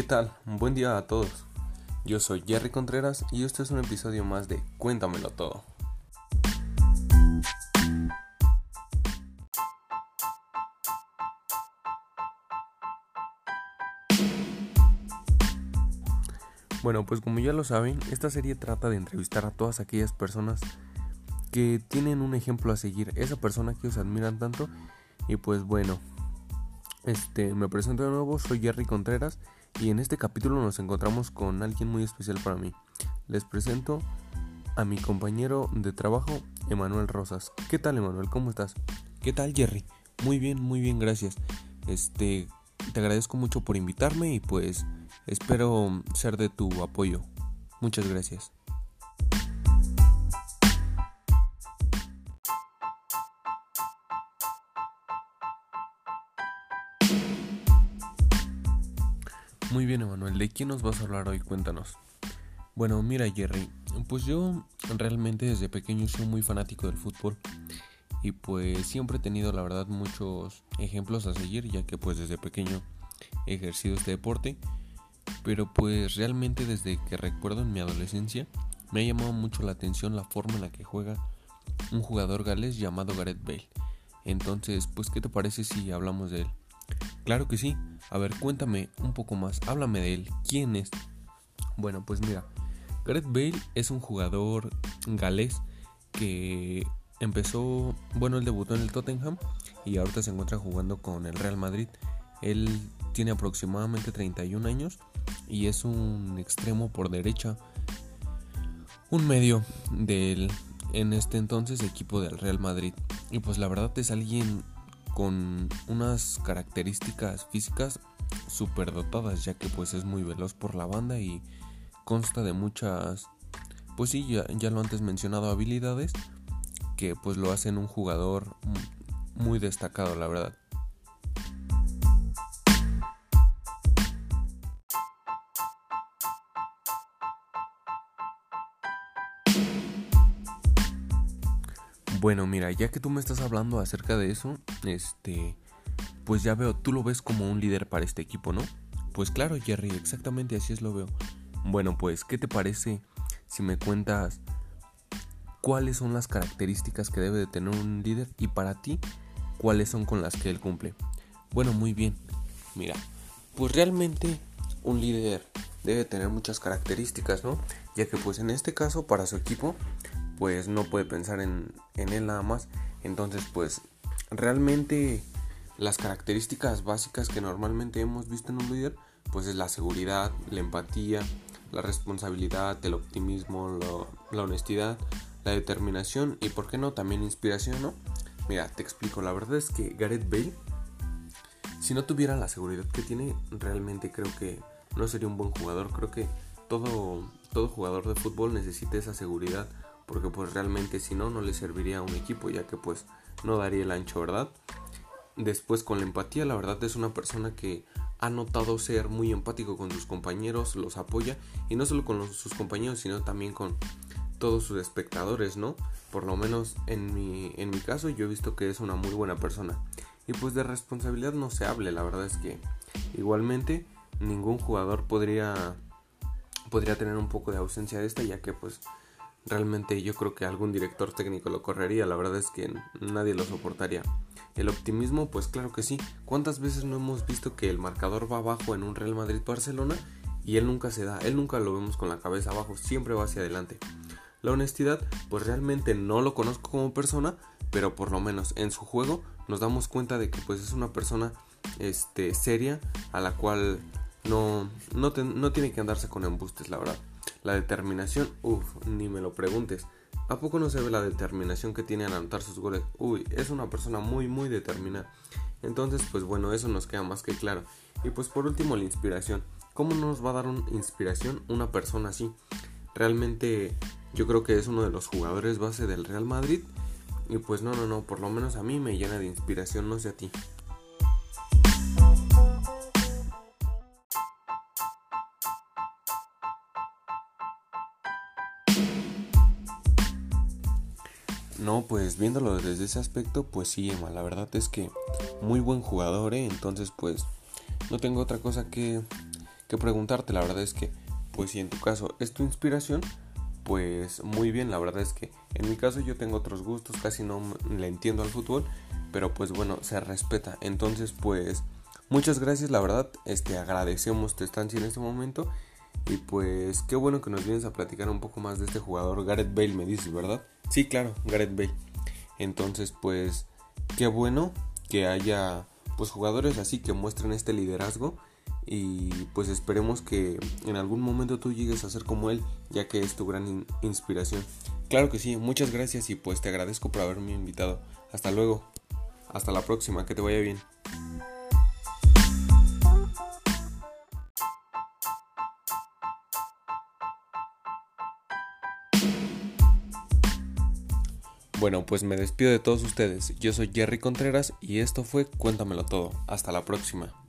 ¿Qué tal? Buen día a todos. Yo soy Jerry Contreras y este es un episodio más de Cuéntamelo todo. Bueno, pues como ya lo saben, esta serie trata de entrevistar a todas aquellas personas que tienen un ejemplo a seguir, esa persona que os admiran tanto y pues bueno, este me presento de nuevo, soy Jerry Contreras y en este capítulo nos encontramos con alguien muy especial para mí. Les presento a mi compañero de trabajo, Emanuel Rosas. ¿Qué tal, Emanuel? ¿Cómo estás? ¿Qué tal, Jerry? Muy bien, muy bien, gracias. Este, te agradezco mucho por invitarme y pues espero ser de tu apoyo. Muchas gracias. Muy bien, Emanuel, ¿de quién nos vas a hablar hoy? Cuéntanos. Bueno, mira, Jerry, pues yo realmente desde pequeño soy muy fanático del fútbol y pues siempre he tenido la verdad muchos ejemplos a seguir ya que pues desde pequeño he ejercido este deporte pero pues realmente desde que recuerdo en mi adolescencia me ha llamado mucho la atención la forma en la que juega un jugador galés llamado Gareth Bale entonces pues qué te parece si hablamos de él Claro que sí. A ver, cuéntame un poco más. Háblame de él. ¿Quién es? Bueno, pues mira, Gareth Bale es un jugador galés que empezó, bueno, él debutó en el Tottenham y ahorita se encuentra jugando con el Real Madrid. Él tiene aproximadamente 31 años y es un extremo por derecha, un medio del en este entonces equipo del Real Madrid. Y pues la verdad es alguien con unas características físicas super dotadas ya que pues es muy veloz por la banda y consta de muchas pues sí ya, ya lo antes mencionado habilidades que pues lo hacen un jugador muy destacado la verdad Bueno, mira, ya que tú me estás hablando acerca de eso, este, pues ya veo, tú lo ves como un líder para este equipo, ¿no? Pues claro, Jerry, exactamente así es lo veo. Bueno, pues, ¿qué te parece si me cuentas cuáles son las características que debe de tener un líder y para ti, cuáles son con las que él cumple? Bueno, muy bien. Mira, pues realmente un líder debe tener muchas características, ¿no? Ya que pues en este caso para su equipo pues no puede pensar en, él nada más. Entonces pues realmente las características básicas que normalmente hemos visto en un líder pues es la seguridad, la empatía, la responsabilidad, el optimismo, la honestidad, la determinación y por qué no también inspiración, ¿no? Mira, te explico, la verdad es que Gareth Bale si no tuviera la seguridad que tiene, realmente creo que no sería un buen jugador. Creo que todo, todo jugador de fútbol necesita esa seguridad porque pues realmente si no no le serviría a un equipo ya que pues no daría el ancho, ¿verdad? Después con la empatía, la verdad es una persona que ha notado ser muy empático con sus compañeros, los apoya y no solo con sus compañeros, sino también con todos sus espectadores, ¿no? Por lo menos en mi, en mi caso yo he visto que es una muy buena persona. Y pues de responsabilidad no se hable, la verdad es que igualmente ningún jugador podría podría tener un poco de ausencia de esta ya que pues Realmente yo creo que algún director técnico lo correría, la verdad es que nadie lo soportaría. El optimismo, pues claro que sí. ¿Cuántas veces no hemos visto que el marcador va abajo en un Real Madrid-Barcelona y él nunca se da, él nunca lo vemos con la cabeza abajo, siempre va hacia adelante? La honestidad, pues realmente no lo conozco como persona, pero por lo menos en su juego nos damos cuenta de que pues es una persona este, seria a la cual no, no, no tiene que andarse con embustes, la verdad. La determinación, uff, ni me lo preguntes. ¿A poco no se ve la determinación que tiene al anotar sus goles? Uy, es una persona muy, muy determinada. Entonces, pues bueno, eso nos queda más que claro. Y pues por último, la inspiración. ¿Cómo nos va a dar una inspiración una persona así? Realmente yo creo que es uno de los jugadores base del Real Madrid. Y pues no, no, no, por lo menos a mí me llena de inspiración, no sé a ti. No, pues viéndolo desde ese aspecto, pues sí, Emma, la verdad es que muy buen jugador, ¿eh? entonces pues no tengo otra cosa que, que preguntarte. La verdad es que, pues si en tu caso es tu inspiración, pues muy bien. La verdad es que en mi caso yo tengo otros gustos, casi no le entiendo al fútbol, pero pues bueno, se respeta. Entonces, pues muchas gracias, la verdad, este agradecemos tu estancia en este momento. Y pues qué bueno que nos vienes a platicar un poco más de este jugador, Gareth Bale, me dices, ¿verdad? Sí, claro, Gareth Bale. Entonces, pues qué bueno que haya pues jugadores así que muestren este liderazgo y pues esperemos que en algún momento tú llegues a ser como él, ya que es tu gran inspiración. Claro que sí, muchas gracias y pues te agradezco por haberme invitado. Hasta luego. Hasta la próxima, que te vaya bien. Bueno, pues me despido de todos ustedes. Yo soy Jerry Contreras y esto fue Cuéntamelo todo. Hasta la próxima.